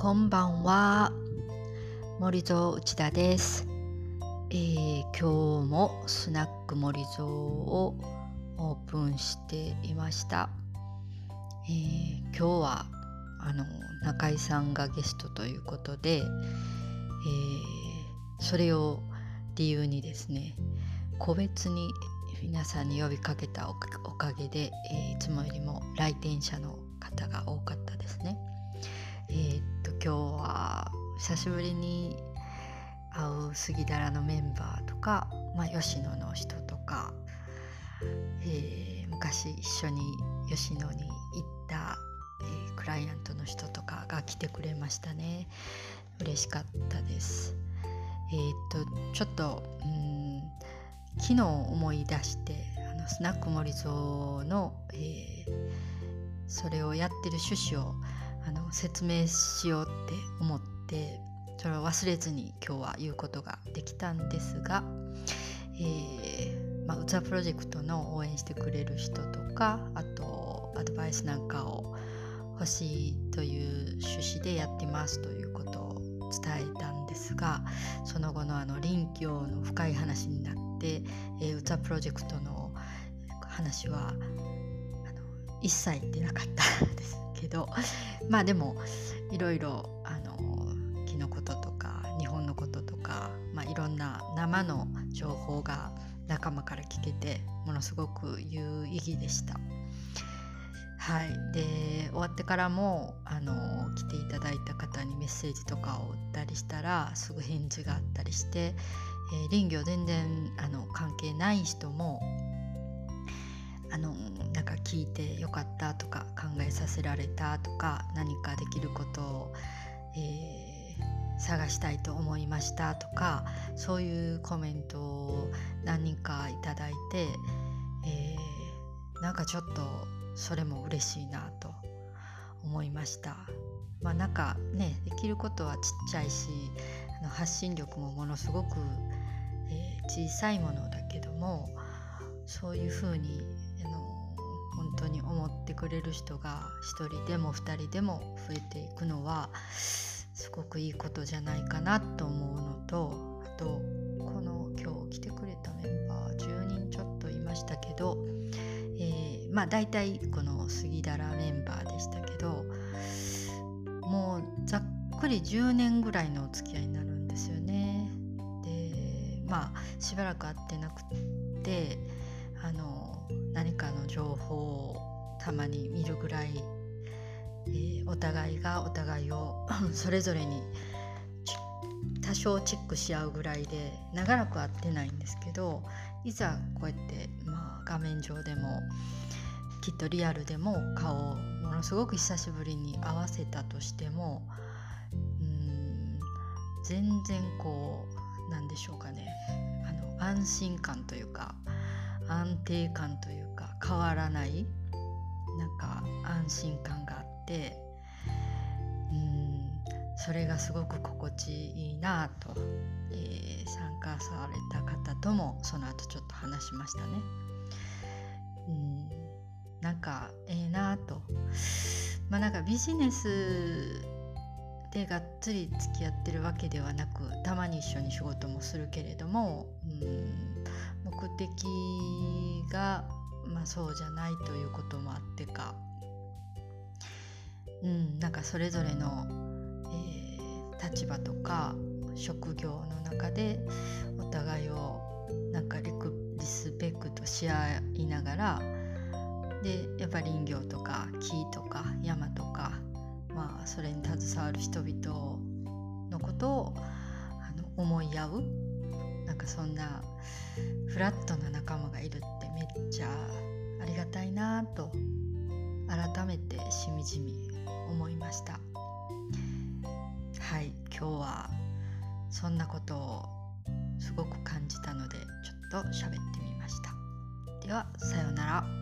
こんばんは。森蔵内田です、えー今日もスナック森蔵をオープンしていました、えー今日はあの中井さんがゲストということで、えーそれを理由にですね個別に皆さんに呼びかけたおかげで、えーいつもよりも来店者の方が多かったですね。今日は久しぶりに会う杉田のメンバーとか、まあ、吉野の人とか、えー昔一緒に吉野に行った、えークライアントの人とかが来てくれましたね。嬉しかったです。えーっとちょっとうん昨日思い出してあのスナック森蔵の、えーそれをやってる趣旨をあの説明しようって思ってそれを忘れずに今日は言うことができたんですが、えーまあ、うつわプロジェクトの応援してくれる人とかあとアドバイスなんかを欲しいという趣旨でやってますということを伝えたんですがその後のあの臨機応の深い話になって、えー、うつわプロジェクトの話は一切言ってなかったです。けどまあでもいろいろあの木のこととか日本のこととか、まあ、いろんな生の情報が仲間から聞けてものすごく有意義でした。はい、で終わってからもあの来ていただいた方にメッセージとかを打ったりしたらすぐ返事があったりして、えー林業全然あの関係ない人もあの聞いてよかったとか考えさせられたとか何かできることを、えー探したいと思いましたとかそういうコメントを何人かいただいて、えーなんかちょっとそれも嬉しいなと思いました。まあなんかねできることはちっちゃいしあの発信力もものすごく、えー小さいものだけどもそういうふうに当に思ってくれる人が1人でも2人でも増えていくのはすごくいいことじゃないかなと思うのとあとこの今日来てくれたメンバー10人ちょっといましたけど、えーまあ大体この杉田らメンバーでしたけどもうざっくり10年ぐらいのお付き合いになるんですよね。でまあしばらく会ってなくてあの何かの情報をたまに見るぐらい、えーお互いがお互いを それぞれに多少チェックし合うぐらいで長らく会ってないんですけどいざこうやって、まあ、画面上でもきっとリアルでも顔をものすごく久しぶりに合わせたとしてもうん全然こうなんでしょうかね。あの安心感というか安定感というか変わらないなんか安心感があってうんそれがすごく心地いいなと、えー参加された方ともその後ちょっと話しましたね。うんなんかええなとまあなんかビジネスでがっつり付き合ってるわけではなくたまに一緒に仕事もするけれども、うん、目的が、まあ、そうじゃないということもあってか、うん、なんかそれぞれの、えー立場とか職業の中でお互いをなんかリクリスペクトし合いながらでやっぱ林業とか木とか山とかまあそれに携わる人々のことをあの思い合う。なんかそんなフラットな仲間がいるってめっちゃありがたいなと改めてしみじみ思いました。はい今日はそんなことをすごく感じたのでちょっと喋ってみました。ではさようなら。